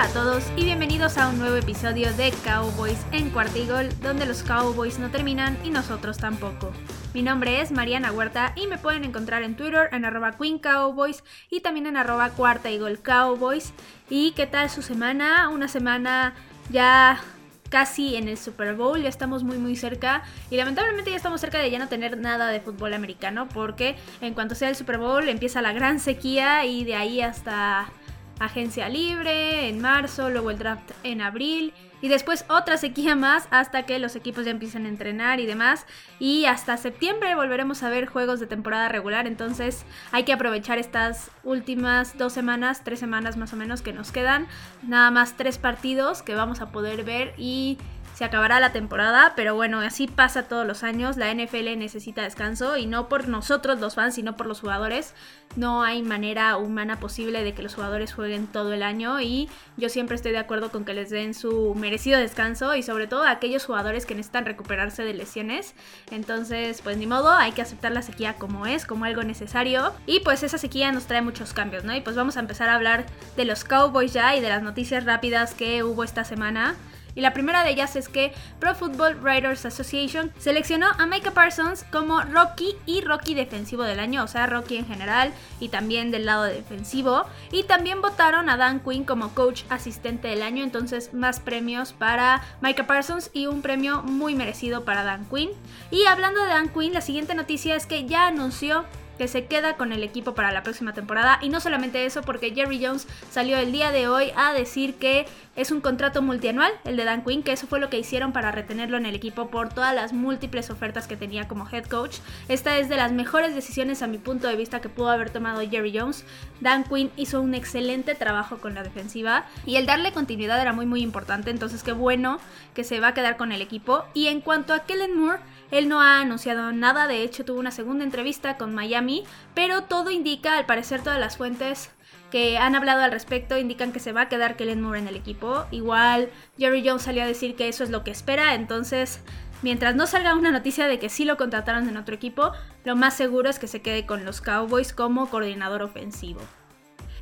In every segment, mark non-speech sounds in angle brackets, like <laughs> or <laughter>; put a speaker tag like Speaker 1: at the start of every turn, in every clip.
Speaker 1: Hola a todos y bienvenidos a un nuevo episodio de Cowboys en Cuartigol, donde los Cowboys no terminan y nosotros tampoco. Mi nombre es Mariana Huerta y me pueden encontrar en Twitter en arroba Queen Cowboys y también en arroba Cuarta Cowboys. ¿Y qué tal su semana? Una semana ya casi en el Super Bowl, ya estamos muy muy cerca y lamentablemente ya estamos cerca de ya no tener nada de fútbol americano porque en cuanto sea el Super Bowl empieza la gran sequía y de ahí hasta agencia libre en marzo, luego el draft en abril y después otra sequía más hasta que los equipos ya empiecen a entrenar y demás. Y hasta septiembre volveremos a ver juegos de temporada regular, entonces hay que aprovechar estas últimas dos semanas, tres semanas más o menos que nos quedan. Nada más tres partidos que vamos a poder ver y se acabará la temporada, pero bueno, así pasa todos los años, la NFL necesita descanso y no por nosotros los fans, sino por los jugadores. No hay manera humana posible de que los jugadores jueguen todo el año y yo siempre estoy de acuerdo con que les den su merecido descanso y sobre todo a aquellos jugadores que necesitan recuperarse de lesiones. Entonces, pues ni modo, hay que aceptar la sequía como es, como algo necesario y pues esa sequía nos trae muchos cambios, ¿no? Y pues vamos a empezar a hablar de los Cowboys ya y de las noticias rápidas que hubo esta semana. Y la primera de ellas es que Pro Football Writers Association seleccionó a Micah Parsons como Rocky y Rocky defensivo del año, o sea, Rocky en general y también del lado defensivo. Y también votaron a Dan Quinn como coach asistente del año, entonces más premios para Micah Parsons y un premio muy merecido para Dan Quinn. Y hablando de Dan Quinn, la siguiente noticia es que ya anunció que se queda con el equipo para la próxima temporada. Y no solamente eso, porque Jerry Jones salió el día de hoy a decir que es un contrato multianual, el de Dan Quinn, que eso fue lo que hicieron para retenerlo en el equipo por todas las múltiples ofertas que tenía como head coach. Esta es de las mejores decisiones a mi punto de vista que pudo haber tomado Jerry Jones. Dan Quinn hizo un excelente trabajo con la defensiva y el darle continuidad era muy muy importante, entonces qué bueno que se va a quedar con el equipo. Y en cuanto a Kellen Moore, él no ha anunciado nada, de hecho tuvo una segunda entrevista con Miami, pero todo indica, al parecer todas las fuentes que han hablado al respecto indican que se va a quedar Kellen Moore en el equipo. Igual Jerry Jones salió a decir que eso es lo que espera, entonces mientras no salga una noticia de que sí lo contrataron en otro equipo, lo más seguro es que se quede con los Cowboys como coordinador ofensivo.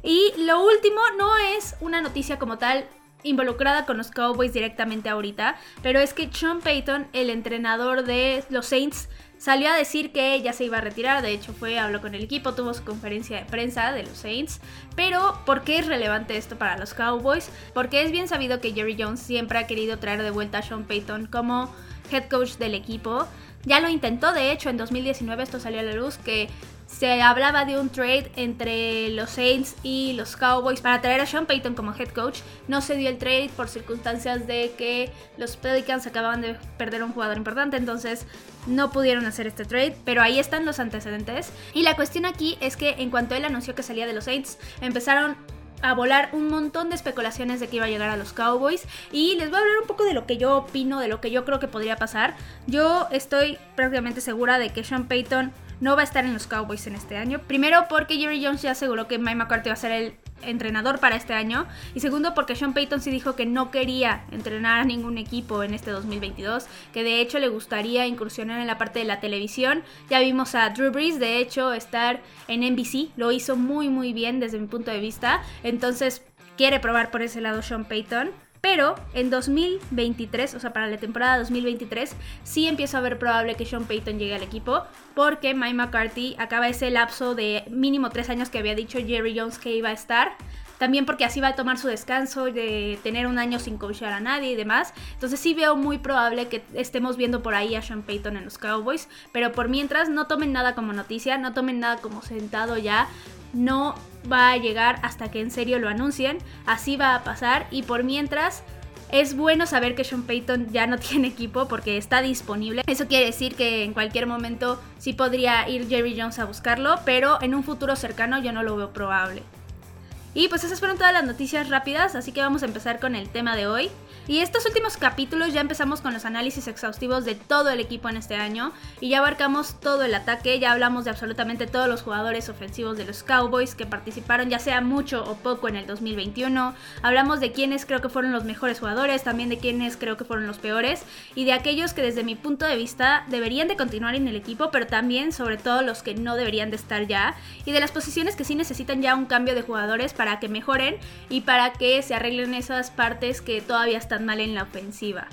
Speaker 1: Y lo último no es una noticia como tal involucrada con los Cowboys directamente ahorita, pero es que Sean Payton, el entrenador de los Saints, salió a decir que ya se iba a retirar, de hecho fue, habló con el equipo, tuvo su conferencia de prensa de los Saints, pero ¿por qué es relevante esto para los Cowboys? Porque es bien sabido que Jerry Jones siempre ha querido traer de vuelta a Sean Payton como head coach del equipo. Ya lo intentó, de hecho, en 2019 esto salió a la luz, que se hablaba de un trade entre los Saints y los Cowboys para traer a Sean Payton como head coach. No se dio el trade por circunstancias de que los Pelicans acababan de perder un jugador importante, entonces no pudieron hacer este trade, pero ahí están los antecedentes. Y la cuestión aquí es que en cuanto él anunció que salía de los Saints, empezaron a volar un montón de especulaciones de que iba a llegar a los Cowboys y les voy a hablar un poco de lo que yo opino, de lo que yo creo que podría pasar. Yo estoy prácticamente segura de que Sean Payton no va a estar en los Cowboys en este año. Primero porque Jerry Jones ya aseguró que Mike McCarthy va a ser el entrenador para este año. Y segundo porque Sean Payton sí dijo que no quería entrenar a ningún equipo en este 2022. Que de hecho le gustaría incursionar en la parte de la televisión. Ya vimos a Drew Brees de hecho estar en NBC. Lo hizo muy muy bien desde mi punto de vista. Entonces quiere probar por ese lado Sean Payton. Pero en 2023, o sea, para la temporada 2023, sí empiezo a ver probable que Sean Payton llegue al equipo, porque Mike McCarthy acaba ese lapso de mínimo tres años que había dicho Jerry Jones que iba a estar. También porque así va a tomar su descanso de tener un año sin coachar a nadie y demás. Entonces sí veo muy probable que estemos viendo por ahí a Sean Payton en los Cowboys. Pero por mientras no tomen nada como noticia, no tomen nada como sentado ya no va a llegar hasta que en serio lo anuncien. Así va a pasar y por mientras es bueno saber que Sean Payton ya no <laughs> tiene equipo porque está disponible. Eso quiere decir que en cualquier momento sí podría ir Jerry Jones a buscarlo, pero en un futuro cercano yo no lo veo probable. Y pues esas fueron todas las noticias rápidas, así que vamos a empezar con el tema de hoy. Y estos últimos capítulos ya empezamos con los análisis exhaustivos de todo el equipo en este año y ya abarcamos todo el ataque, ya hablamos de absolutamente todos los jugadores ofensivos de los Cowboys que participaron ya sea mucho o poco en el 2021, hablamos de quienes creo que fueron los mejores jugadores, también de quienes creo que fueron los peores y de aquellos que desde mi punto de vista deberían de continuar en el equipo, pero también sobre todo los que no deberían de estar ya y de las posiciones que sí necesitan ya un cambio de jugadores para que mejoren y para que se arreglen esas partes que todavía están mal en la ofensiva.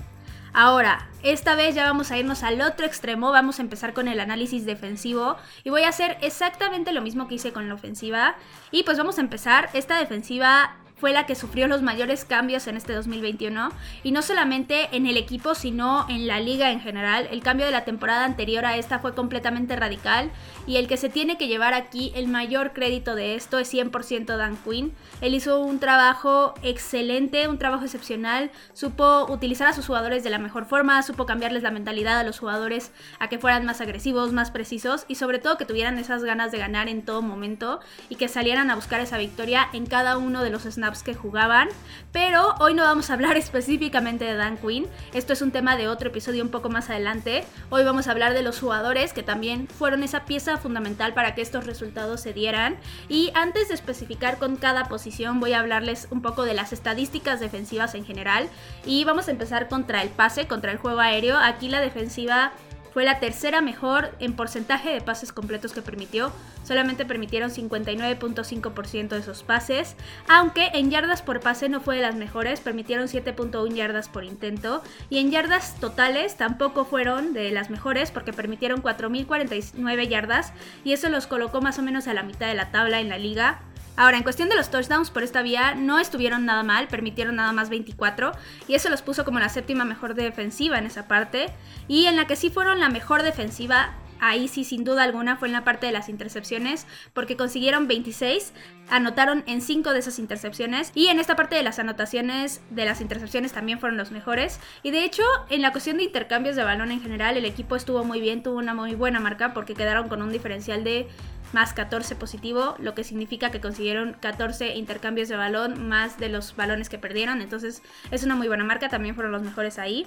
Speaker 1: Ahora, esta vez ya vamos a irnos al otro extremo, vamos a empezar con el análisis defensivo y voy a hacer exactamente lo mismo que hice con la ofensiva. Y pues vamos a empezar, esta defensiva fue la que sufrió los mayores cambios en este 2021 y no solamente en el equipo sino en la liga en general. El cambio de la temporada anterior a esta fue completamente radical y el que se tiene que llevar aquí el mayor crédito de esto es 100% Dan Quinn. Él hizo un trabajo excelente, un trabajo excepcional, supo utilizar a sus jugadores de la mejor forma, supo cambiarles la mentalidad a los jugadores a que fueran más agresivos, más precisos y sobre todo que tuvieran esas ganas de ganar en todo momento y que salieran a buscar esa victoria en cada uno de los snaps que jugaban. Pero hoy no vamos a hablar <laughs> específicamente de Dan Quinn. Esto es un tema de otro episodio un poco más adelante. Hoy vamos a hablar de los jugadores que también fueron esa pieza fundamental para que estos resultados se dieran. Y antes de especificar con cada posición, voy a hablarles un poco de las estadísticas defensivas en general. Y vamos a empezar contra el pase, contra el juego aéreo. Aquí la defensiva fue la tercera mejor en porcentaje de pases completos que permitió. Solamente permitieron 59.5% de esos pases. Aunque en yardas por pase no fue de las mejores. Permitieron 7.1 yardas por intento. Y en yardas totales tampoco fueron de las mejores. Porque permitieron 4.049 yardas. Y eso los colocó más o menos a la mitad de la tabla en la liga. Ahora, en cuestión de los touchdowns por esta vía, no estuvieron nada mal, permitieron nada más 24 y eso los puso como la séptima mejor defensiva en esa parte. Y en la que sí fueron la mejor defensiva, ahí sí sin duda alguna fue en la parte de las intercepciones, porque consiguieron 26, anotaron en 5 de esas intercepciones y en esta parte de las anotaciones de las intercepciones también fueron los mejores. Y de hecho, en la cuestión de intercambios de balón en general, el equipo estuvo muy bien, tuvo una muy buena marca porque quedaron con un diferencial de más 14 positivo, lo que significa que consiguieron 14 intercambios de balón más de los balones que perdieron, entonces es una muy buena marca, también fueron los mejores ahí.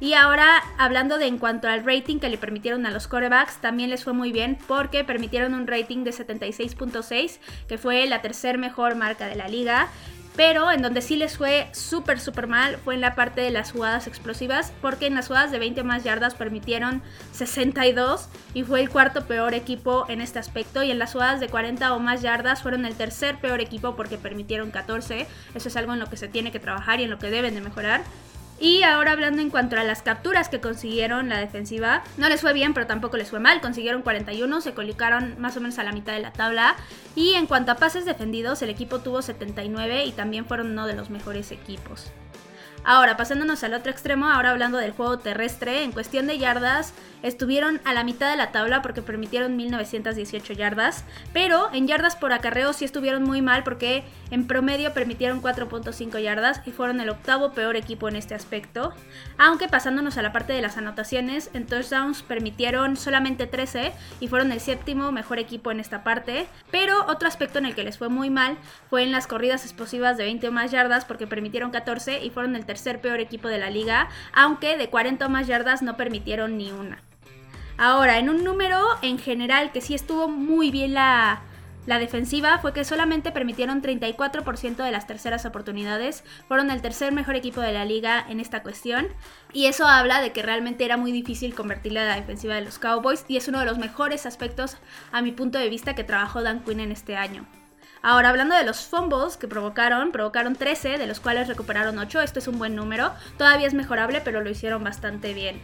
Speaker 1: Y ahora hablando de en cuanto al rating que le permitieron a los corebacks, también les fue muy bien porque permitieron un rating de 76.6, que fue la tercer mejor marca de la liga. Pero en donde sí les fue súper, súper mal fue en la parte de las jugadas explosivas, porque en las jugadas de 20 más yardas permitieron 62 y fue el cuarto peor equipo en este aspecto. Y en las jugadas de 40 o más yardas fueron el tercer peor equipo porque permitieron 14. Eso es algo en lo que se tiene que trabajar y en lo que deben de mejorar. Y ahora hablando en cuanto a las capturas que consiguieron la defensiva, no les fue bien, pero tampoco les fue mal. Consiguieron 41, se colocaron más o menos a la mitad de la tabla. Y en cuanto a pases defendidos, el equipo tuvo 79 y también fueron uno de los mejores equipos. Ahora, pasándonos al otro extremo, ahora hablando del juego terrestre, en cuestión de yardas, estuvieron a la mitad de la tabla porque permitieron 1918 yardas, pero en yardas por acarreo sí estuvieron muy mal porque en promedio permitieron 4.5 yardas y fueron el octavo peor equipo en este aspecto. Aunque pasándonos a la parte de las anotaciones, en touchdowns permitieron solamente 13 y fueron el séptimo mejor equipo en esta parte, pero otro aspecto en el que les fue muy mal fue en las corridas explosivas de 20 o más yardas porque permitieron 14 y fueron el tercer peor equipo de la liga, aunque de 40 o más yardas no permitieron ni una. Ahora, en un número en general que sí estuvo muy bien la, la defensiva fue que solamente permitieron 34% de las terceras oportunidades, fueron el tercer mejor equipo de la liga en esta cuestión y eso habla de que realmente era muy difícil convertirle a la defensiva de los Cowboys y es uno de los mejores aspectos a mi punto de vista que trabajó Dan Quinn en este año. Ahora, hablando de los fumbles que provocaron, provocaron 13, de los cuales recuperaron 8, esto es un buen número, todavía es mejorable, pero lo hicieron bastante bien.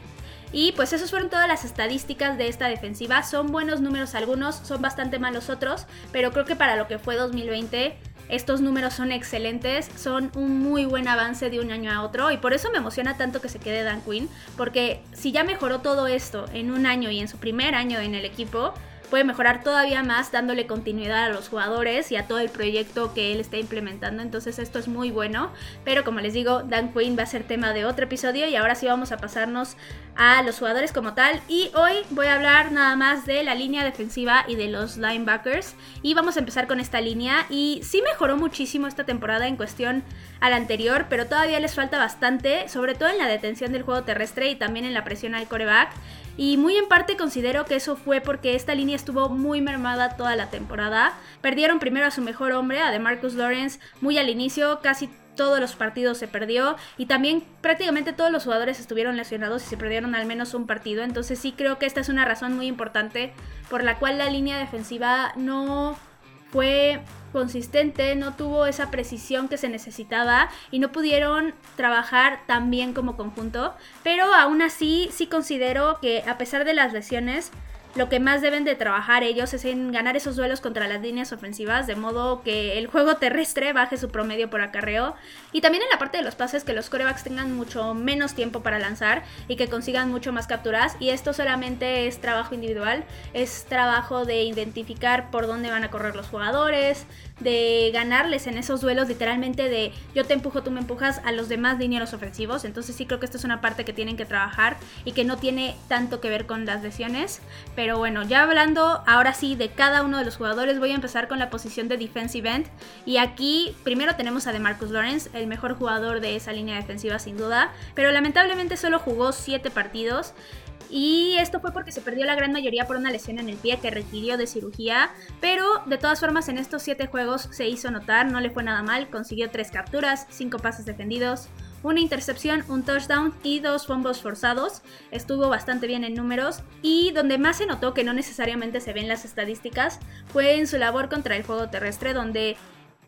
Speaker 1: Y pues esos fueron todas las estadísticas de esta defensiva. Son buenos números algunos, son bastante malos otros, pero creo que para lo que fue 2020 estos números son excelentes, son un muy buen avance de un año a otro y por eso me emociona tanto que se quede Dan Quinn, porque si ya mejoró todo esto en un año y en su primer año en el equipo, puede mejorar todavía más dándole continuidad a los jugadores y a todo el proyecto que él está implementando. Entonces esto es muy bueno. Pero como les digo, Dan Quinn va a ser tema de otro episodio y ahora sí vamos a pasarnos a los jugadores como tal. Y hoy voy a hablar nada más de la línea defensiva y de los linebackers. Y vamos a empezar con esta línea. Y sí mejoró muchísimo esta temporada en cuestión a la anterior, pero todavía les falta bastante, sobre todo en la detención del juego terrestre y también en la presión al coreback. Y muy en parte considero que eso fue porque esta línea estuvo muy mermada toda la temporada. Perdieron primero a su mejor hombre, a DeMarcus Lawrence, muy al inicio, casi todos los partidos se perdió y también prácticamente todos los jugadores estuvieron lesionados y se perdieron al menos un partido. Entonces sí creo que esta es una razón muy importante por la cual la línea defensiva no fue consistente, no tuvo esa precisión que se necesitaba y no pudieron trabajar tan bien como conjunto, pero aún así sí considero que a pesar de las lesiones, lo que más deben de trabajar ellos es en ganar esos duelos contra las líneas ofensivas, de modo que el juego terrestre baje su promedio por acarreo. Y también en la parte de los pases, que los corebacks tengan mucho menos tiempo para lanzar y que consigan mucho más capturas. Y esto solamente es trabajo individual, es trabajo de identificar por dónde van a correr los jugadores, de ganarles en esos duelos, literalmente de yo te empujo, tú me empujas a los demás dineros ofensivos. Entonces sí creo que esto es una parte que tienen que trabajar y que no tiene tanto que ver con las lesiones. Pero bueno, ya hablando ahora sí de cada uno de los jugadores, voy a empezar con la posición de defensive end. Y aquí primero tenemos a DeMarcus Lawrence, el mejor jugador de esa línea defensiva sin duda. Pero lamentablemente solo jugó 7 partidos. Y esto fue porque se perdió la gran mayoría por una lesión en el pie que requirió de cirugía. Pero de todas formas en estos 7 juegos se hizo notar, no le fue nada mal. Consiguió 3 capturas, 5 pases defendidos, una intercepción, un touchdown y dos fumbles forzados. Estuvo bastante bien en números y donde más se notó que no necesariamente se ven las estadísticas fue en su labor contra el juego terrestre donde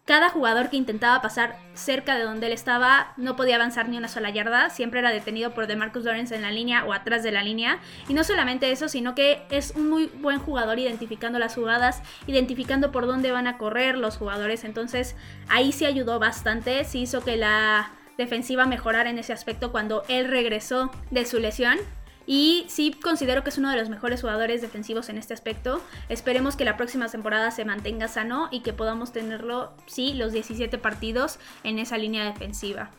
Speaker 1: cada jugador que intentaba pasar cerca de donde él estaba no podía avanzar ni una sola yarda, siempre era detenido por DeMarcus Lawrence en la línea o atrás de la línea. Y no solamente eso, sino que es un muy buen jugador identificando las jugadas, identificando por dónde van a correr los jugadores. Entonces ahí sí ayudó bastante, sí hizo que la defensiva mejorar en ese aspecto cuando él regresó de su lesión. Y sí considero que es uno de los mejores jugadores defensivos en este aspecto. Esperemos que la próxima temporada se mantenga sano y que podamos tenerlo, sí, los 17 partidos en esa línea defensiva.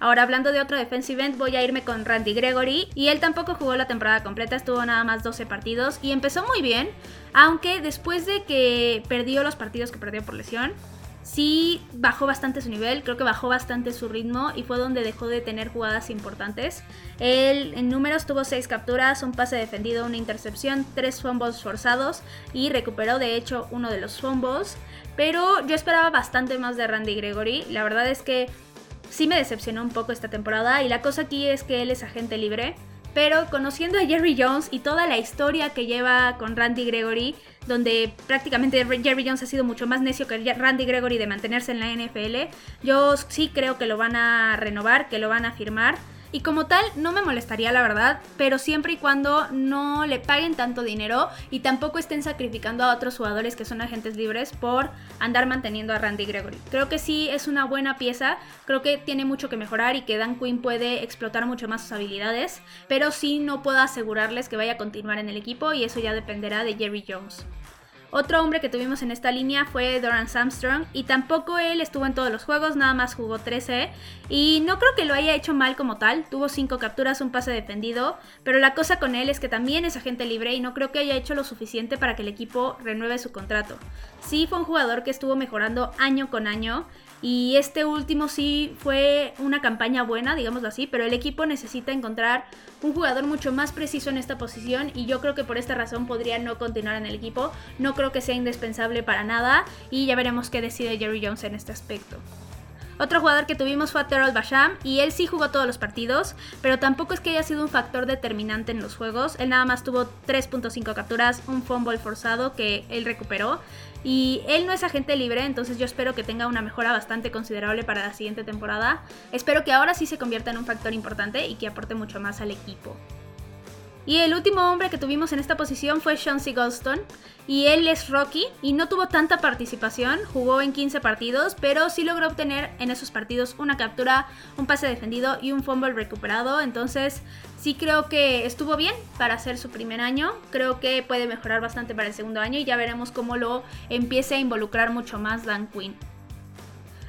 Speaker 1: Ahora hablando de otro defensive end, voy a irme con Randy Gregory. Y él tampoco jugó la temporada completa, estuvo nada más 12 partidos y empezó muy bien. Aunque después de que perdió los partidos que perdió por lesión, sí bajó bastante su nivel, creo que bajó bastante su ritmo y fue donde dejó de tener jugadas importantes. Él en números tuvo 6 capturas, un pase defendido, una intercepción, 3 fumbles forzados y recuperó de hecho uno de los fumbles. Pero yo esperaba bastante más de Randy Gregory, la verdad es que sí me decepcionó un poco esta temporada y la cosa aquí es que él es agente libre. Pero conociendo a Jerry Jones y toda la historia que lleva con Randy Gregory, donde prácticamente Jerry Jones ha sido mucho más necio que Randy Gregory de mantenerse en la NFL, yo sí creo que lo van a renovar, que lo van a firmar. Y como tal, no me molestaría la verdad, pero siempre y cuando no le paguen tanto dinero y tampoco estén sacrificando a otros jugadores que son agentes libres por andar manteniendo a Randy Gregory. Creo que sí es una buena pieza, creo que tiene mucho que mejorar y que Dan Quinn puede explotar mucho más sus habilidades, pero sí no puedo asegurarles que vaya a continuar en el equipo y eso ya dependerá de Jerry Jones. Otro hombre que tuvimos en esta línea fue Doran Armstrong y tampoco él estuvo en todos los juegos, nada más jugó 13 y no creo que lo haya hecho mal como tal, tuvo 5 capturas, un pase defendido, pero la cosa con él es que también es agente libre y no creo que haya hecho lo suficiente para que el equipo renueve su contrato. Sí fue un jugador que estuvo mejorando año con año y este último sí fue una campaña buena, digámoslo así, pero el equipo necesita encontrar un jugador mucho más preciso en esta posición y yo creo que por esta razón podría no continuar en el equipo. Creo que sea indispensable para nada y ya veremos qué decide Jerry Jones en este aspecto. Otro jugador que tuvimos fue Terrell Basham y él sí jugó todos los partidos, pero tampoco es que haya sido un factor determinante en los juegos. Él nada más tuvo 3.5 capturas, un fumble forzado que él recuperó. Y él no es agente libre, entonces yo espero que tenga una mejora bastante considerable para la siguiente temporada. Espero que ahora sí se convierta en un factor importante y que aporte mucho más al equipo. Y el último hombre que tuvimos en esta posición fue Chauncey Goldstone. Y él es Rocky y no tuvo tanta participación, jugó en 15 partidos, pero sí logró obtener en esos partidos una captura, un pase defendido y un fumble recuperado. Entonces sí creo que estuvo bien para hacer su primer año. Creo que puede mejorar bastante para el segundo año y ya veremos cómo lo empiece a involucrar mucho más Dan Quinn.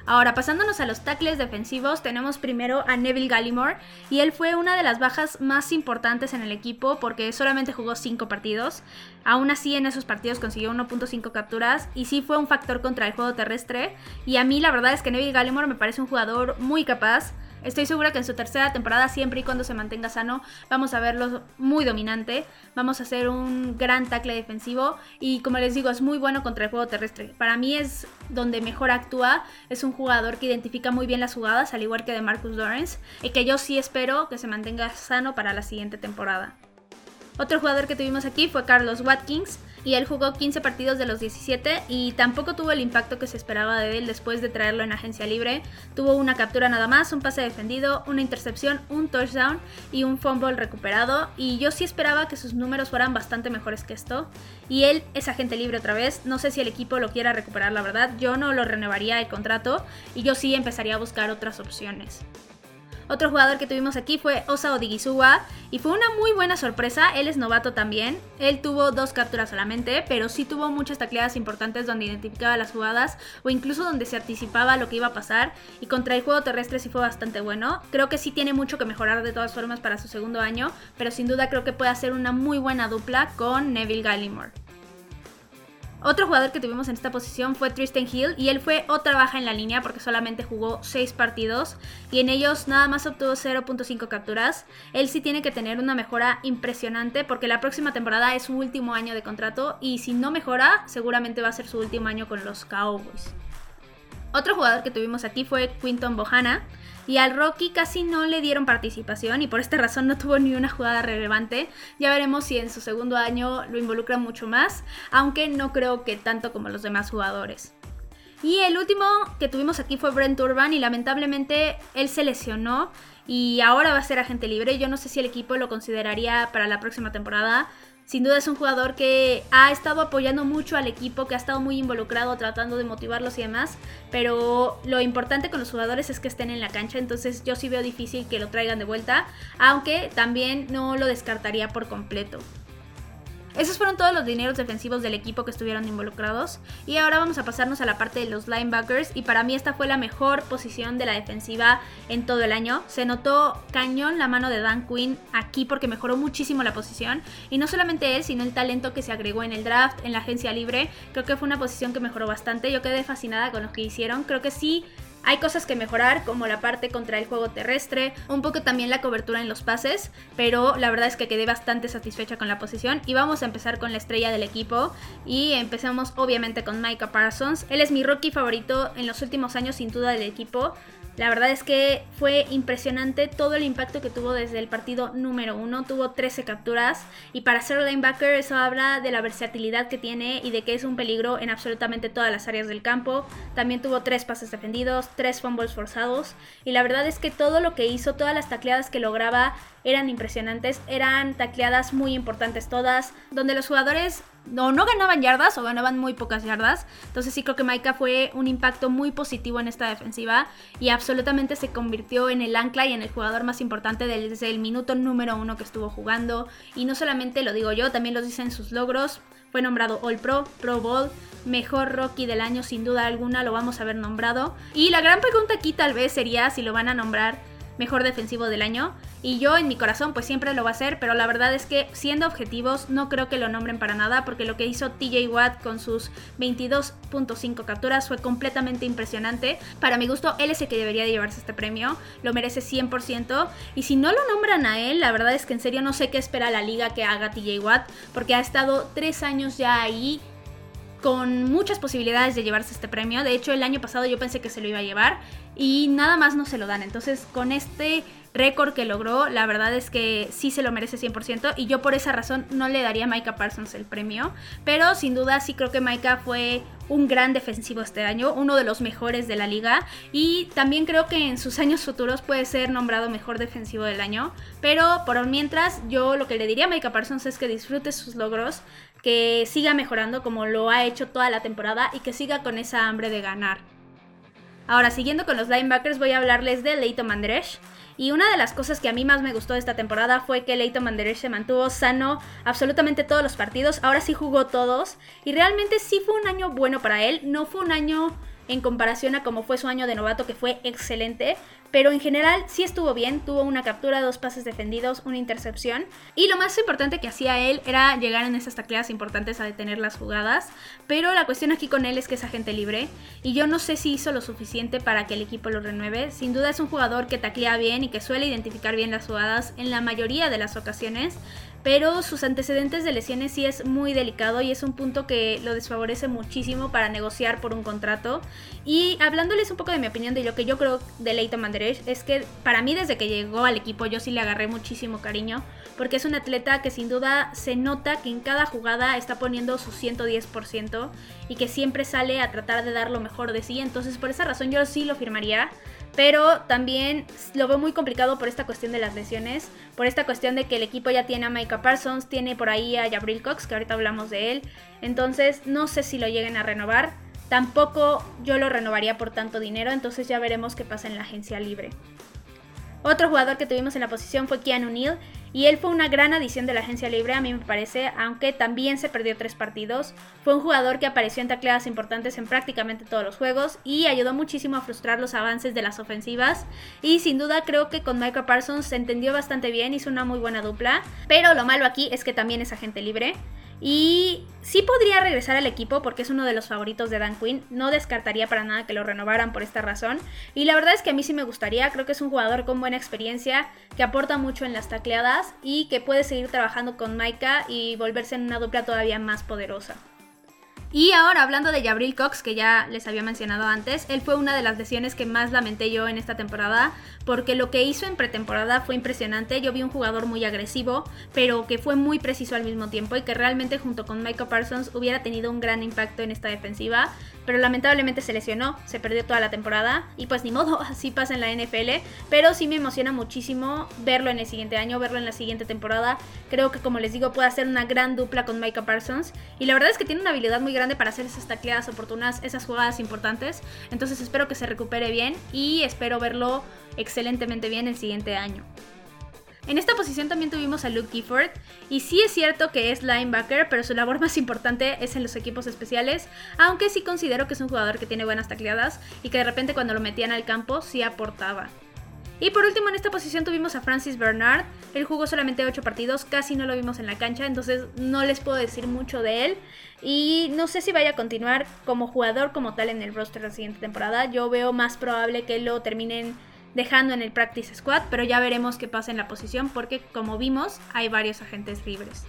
Speaker 1: Ahora, pasándonos a los tackles defensivos, tenemos primero a Neville Gallimore y él fue una de las bajas más importantes en el equipo porque solamente jugó 5 partidos. Aún así, en esos partidos consiguió 1.5 capturas y sí fue un factor contra el juego terrestre. Y a mí la verdad es que Neville Gallimore me parece un jugador muy capaz Estoy segura que en su tercera temporada, siempre y cuando se mantenga sano, vamos a verlo muy dominante. Vamos a hacer un gran tackle defensivo. Y como les digo, es muy bueno contra el juego terrestre. Para mí es donde mejor actúa. Es un jugador que identifica muy bien las jugadas, al igual que de Marcus Lawrence. Y que yo sí espero que se mantenga sano para la siguiente temporada. Otro jugador que tuvimos aquí fue Carlos Watkins. Y él jugó 15 partidos de los 17 y tampoco tuvo el impacto que se esperaba de él después de traerlo en agencia libre. Tuvo una captura nada más, un pase defendido, una intercepción, un touchdown y un fumble recuperado y yo sí esperaba que sus números fueran bastante mejores que esto. Y él es agente libre otra vez, no sé si el equipo lo quiera recuperar la verdad, yo no lo renovaría el contrato y yo sí empezaría a buscar otras opciones. Otro jugador que tuvimos aquí fue Osa Odigisuwa y fue una muy buena sorpresa. Él es novato también. Él tuvo dos capturas solamente, pero sí tuvo muchas tacleadas importantes donde identificaba las jugadas o incluso donde se anticipaba lo que iba a pasar. Y contra el juego terrestre sí fue bastante bueno. Creo que sí tiene mucho que mejorar de todas formas para su segundo año, pero sin duda creo que puede hacer una muy buena dupla con Neville Gallimore. Otro jugador que tuvimos en esta posición fue Tristan Hill y él fue otra baja en la línea porque solamente jugó 6 partidos y en ellos nada más obtuvo 0.5 capturas. Él sí tiene que tener una mejora impresionante porque la próxima temporada es su último año de contrato y si no mejora seguramente va a ser su último año con los Cowboys. Otro jugador que tuvimos aquí fue Quinton Bohana y al Rocky casi no le dieron participación y por esta razón no tuvo ni una jugada relevante. Ya veremos si en su segundo año lo involucran mucho más, aunque no creo que tanto como los demás jugadores. Y el último que tuvimos aquí fue Brent Urban y lamentablemente él se lesionó y ahora va a ser agente libre. Yo no sé si el equipo lo consideraría para la próxima temporada. Sin duda es un jugador que ha estado apoyando mucho al equipo, que ha estado muy involucrado tratando de motivarlos y demás, pero lo importante con los jugadores es que estén en la cancha, entonces yo sí veo difícil que lo traigan de vuelta, aunque también no lo descartaría por completo. Esos fueron todos los dineros defensivos del equipo que estuvieron involucrados. Y ahora vamos a pasarnos a la parte de los linebackers. Y para mí esta fue la mejor posición de la defensiva en todo el año. Se notó cañón la mano de Dan Quinn aquí porque mejoró muchísimo la posición. Y no solamente él, sino el talento que se agregó en el draft, en la agencia libre. Creo que fue una posición que mejoró bastante. Yo quedé fascinada con lo que hicieron. Creo que sí hay cosas que mejorar, como la parte contra el juego terrestre, un poco también la cobertura en los pases, pero la verdad es que quedé bastante satisfecha con la posición. Y vamos a empezar con la estrella del equipo. Y empezamos obviamente con Micah Parsons. Él es mi rookie favorito en los últimos años, sin duda, del equipo. La verdad es que fue impresionante todo el impacto que tuvo desde el partido número uno. Tuvo 13 capturas y para ser linebacker eso habla de la versatilidad que tiene y de que es un peligro en absolutamente todas las áreas del campo. También tuvo tres pases defendidos, tres fumbles forzados y la verdad es que todo lo que hizo, todas las tacleadas que lograba eran impresionantes, eran tacleadas muy importantes todas, donde los jugadores no, no ganaban yardas o ganaban muy pocas yardas. Entonces sí creo que Maika fue un impacto muy positivo en esta defensiva y absolutamente se convirtió en el ancla y en el jugador más importante desde el minuto número uno que estuvo jugando. Y no solamente lo digo yo, también lo dicen sus logros. Fue nombrado All Pro, Pro Bowl, mejor Rocky del año sin duda alguna, lo vamos a ver nombrado. Y la gran pregunta aquí tal vez sería si lo van a nombrar mejor defensivo del año. Y yo en mi corazón pues siempre lo va a hacer, pero la verdad es que siendo objetivos no creo que lo nombren para nada porque lo que hizo TJ Watt con sus 22.5 capturas fue completamente impresionante. Para mi gusto él es el que debería de llevarse este premio, lo merece 100% y si no lo nombran a él, la verdad es que en serio no sé qué espera la liga que haga TJ Watt porque ha estado tres años ya ahí con muchas posibilidades de llevarse este premio. De hecho, el año pasado yo pensé que se lo iba a llevar y nada más no se lo dan. Entonces, con este récord que logró, la verdad es que sí se lo merece 100% y yo por esa razón no le daría a Micah Parsons el premio, pero sin duda sí creo que Micah fue un gran defensivo este año, uno de los mejores de la liga y también creo que en sus años futuros puede ser nombrado mejor defensivo del año, pero por mientras yo lo que le diría a Micah Parsons es que disfrute sus logros, que siga mejorando como lo ha hecho toda la temporada y que siga con esa hambre de ganar. Ahora, siguiendo con los linebackers, voy a hablarles de Leighton Manderesh. Y una de las cosas que a mí más me gustó de esta temporada fue que Leighton Manderesh se mantuvo sano absolutamente todos los partidos. Ahora sí jugó todos. Y realmente sí fue un año bueno para él. No fue un año en comparación a como fue su año de novato, que fue excelente. Pero en general sí estuvo bien, tuvo una captura, dos pases defendidos, una intercepción. Y lo más importante que hacía él era llegar en esas tacleadas importantes a detener las jugadas. Pero la cuestión aquí con él es que es agente libre. Y yo no sé si hizo lo suficiente para que el equipo lo renueve. Sin duda es un jugador que taclea bien y que suele identificar bien las jugadas en la mayoría de las ocasiones pero sus antecedentes de lesiones sí es muy delicado y es un punto que lo desfavorece muchísimo para negociar por un contrato. Y hablándoles un poco de mi opinión de lo que yo creo de Leighton Manderech, es que para mí desde que llegó al equipo yo sí le agarré muchísimo cariño, porque es un atleta que sin duda se nota que en cada jugada está poniendo su 110% y que siempre sale a tratar de dar lo mejor de sí. Entonces por esa razón yo sí lo firmaría. Pero también lo veo muy complicado por esta cuestión de las lesiones, por esta cuestión de que el equipo ya tiene a Micah Parsons, tiene por ahí a Jabril Cox, que ahorita hablamos de él. Entonces no sé si lo lleguen a renovar. Tampoco yo lo renovaría por tanto dinero, entonces ya veremos qué pasa en la agencia libre. Otro jugador que tuvimos en la posición fue Keanu Neal y él fue una gran adición de la agencia libre, a mí me parece, aunque también se perdió tres partidos. Fue un jugador que apareció en tacleadas importantes en prácticamente todos los juegos y ayudó muchísimo a frustrar los avances de las ofensivas. Y sin duda creo que con Michael Parsons se entendió bastante bien, hizo una muy buena dupla. Pero lo malo aquí es que también es agente libre. Y sí podría regresar al equipo porque es uno de los favoritos de Dan Quinn. No descartaría para nada que lo renovaran por esta razón. Y la verdad es que a mí sí me gustaría. Creo que es un jugador con buena experiencia, que aporta mucho en las tacleadas y que puede seguir trabajando con Maika y volverse en una dupla todavía más poderosa. Y ahora hablando de Jabril Cox, que ya les había mencionado antes, él fue una de las lesiones que más lamenté yo en esta temporada, porque lo que hizo en pretemporada fue impresionante. Yo vi un jugador muy agresivo, pero que fue muy preciso al mismo tiempo y que realmente junto con Michael Parsons hubiera tenido un gran impacto en esta defensiva pero lamentablemente se lesionó, se perdió toda la temporada y pues ni modo, <laughs> así pasa en la NFL, pero sí me emociona muchísimo verlo en el siguiente año, verlo en la siguiente temporada. Creo que como les digo puede hacer una gran dupla con Micah Parsons y la verdad es que tiene una habilidad muy grande para hacer esas tacleadas oportunas, esas jugadas importantes, entonces espero que se recupere bien y espero verlo excelentemente bien el siguiente año. En esta posición también tuvimos a Luke Gifford. Y sí es cierto que es linebacker, pero su labor <laughs> más importante es en los equipos especiales. Aunque sí considero que es un jugador que tiene buenas tacleadas y que de repente cuando lo metían al campo sí aportaba. Y por último en esta posición tuvimos a Francis Bernard. Él jugó solamente 8 partidos, casi no lo vimos en la cancha, entonces no les puedo decir mucho de él. Y no sé si vaya a continuar como jugador como tal en el roster la siguiente temporada. Yo veo más probable que lo terminen dejando en el practice squad, pero ya veremos qué pasa en la posición porque como vimos hay varios agentes libres.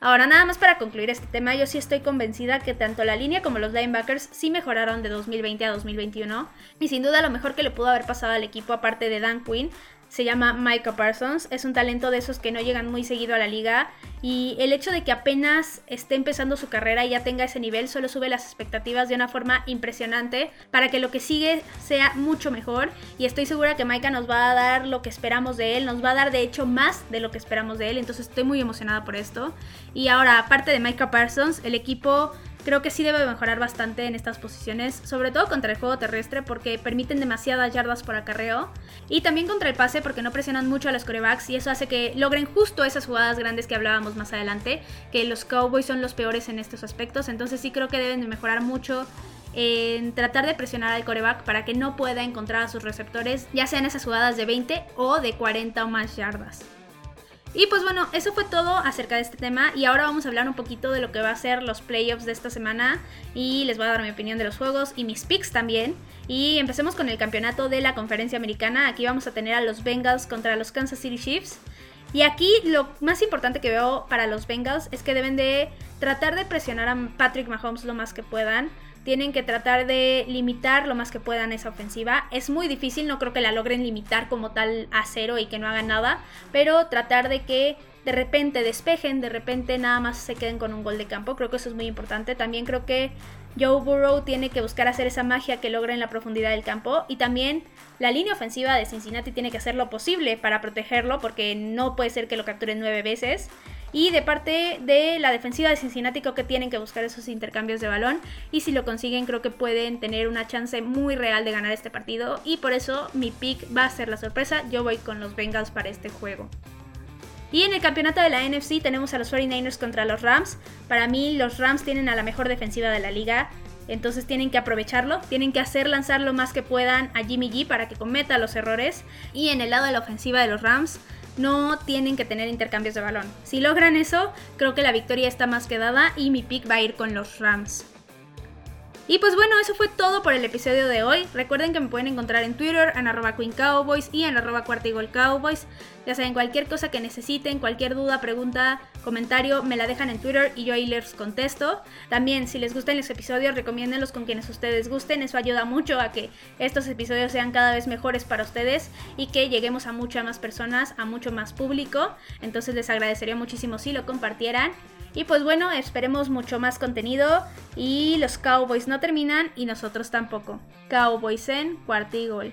Speaker 1: Ahora nada más para concluir este tema, yo sí estoy convencida que tanto la línea como los linebackers sí mejoraron de 2020 a 2021 y sin duda lo mejor que le pudo haber pasado al equipo aparte de Dan Quinn se llama Micah Parsons, es un talento de esos que no llegan muy seguido a la liga. Y el hecho de que apenas esté empezando su carrera y ya tenga ese nivel solo sube las expectativas de una forma impresionante para que lo que sigue sea mucho mejor. Y estoy segura que Micah nos va a dar lo que esperamos de él, nos va a dar de hecho más de lo que esperamos de él, entonces estoy muy emocionada por esto. Y ahora, aparte de Micah Parsons, el equipo Creo que sí debe mejorar bastante en estas posiciones, sobre todo contra el juego terrestre porque permiten demasiadas yardas por acarreo y también contra el pase porque no presionan mucho a los corebacks y eso hace que logren justo esas jugadas grandes que hablábamos más adelante, que los Cowboys son los peores en estos aspectos, entonces sí creo que deben de mejorar mucho en tratar de presionar al coreback para que no pueda encontrar a sus receptores, ya sean esas jugadas de 20 o de 40 o más yardas. Y pues bueno, eso fue todo acerca de este tema y ahora vamos a hablar un poquito de lo que va a ser los playoffs de esta semana y les voy a dar mi opinión de los juegos y mis picks también. Y empecemos con el campeonato de la conferencia americana. Aquí vamos a tener a los Bengals contra los Kansas City Chiefs. Y aquí lo más importante que veo para los Bengals es que deben de tratar de presionar a Patrick Mahomes lo más que puedan tienen que tratar de limitar lo más que puedan esa ofensiva. Es muy difícil, no creo que la logren limitar como tal a cero y que no hagan nada, pero tratar de que de repente despejen, de repente nada más se queden con un gol de campo. Creo que eso es muy importante. También creo que Joe Burrow tiene que buscar hacer esa magia que logra en la profundidad del campo y también la línea ofensiva de Cincinnati tiene que hacer lo posible para protegerlo porque no puede ser que lo capturen nueve veces. Y de parte de la defensiva de Cincinnati creo que tienen que buscar esos intercambios de balón y si lo consiguen creo que pueden tener una chance muy real de ganar este partido y por eso mi pick va a ser la sorpresa. Yo voy con los Bengals para este juego. Y en el campeonato de la NFC tenemos a los 49ers contra los Rams. Para mí los Rams tienen a la mejor defensiva de la liga. Entonces tienen que aprovecharlo, tienen que hacer lanzar lo más que puedan a Jimmy G para que cometa los errores. Y en el lado de la ofensiva de los Rams, no tienen que tener intercambios de balón. Si logran eso, creo que la victoria está más que dada y mi pick va a ir con los Rams. Y pues bueno, eso fue todo por el episodio de hoy. Recuerden que me pueden encontrar en Twitter, en arroba Queen Cowboys y en arroba Cuartigol Cowboys. Ya saben, cualquier cosa que necesiten, cualquier duda, pregunta, comentario me la dejan en Twitter y yo ahí les contesto. También si les gustan los episodios, recomiéndenlos con quienes ustedes gusten. Eso ayuda mucho a que estos episodios sean cada vez mejores para ustedes y que lleguemos a muchas más personas, a mucho más público. Entonces les agradecería muchísimo si lo compartieran. Y pues bueno, esperemos mucho más contenido y los Cowboys no terminan y nosotros tampoco. Cowboys en Cuartigol.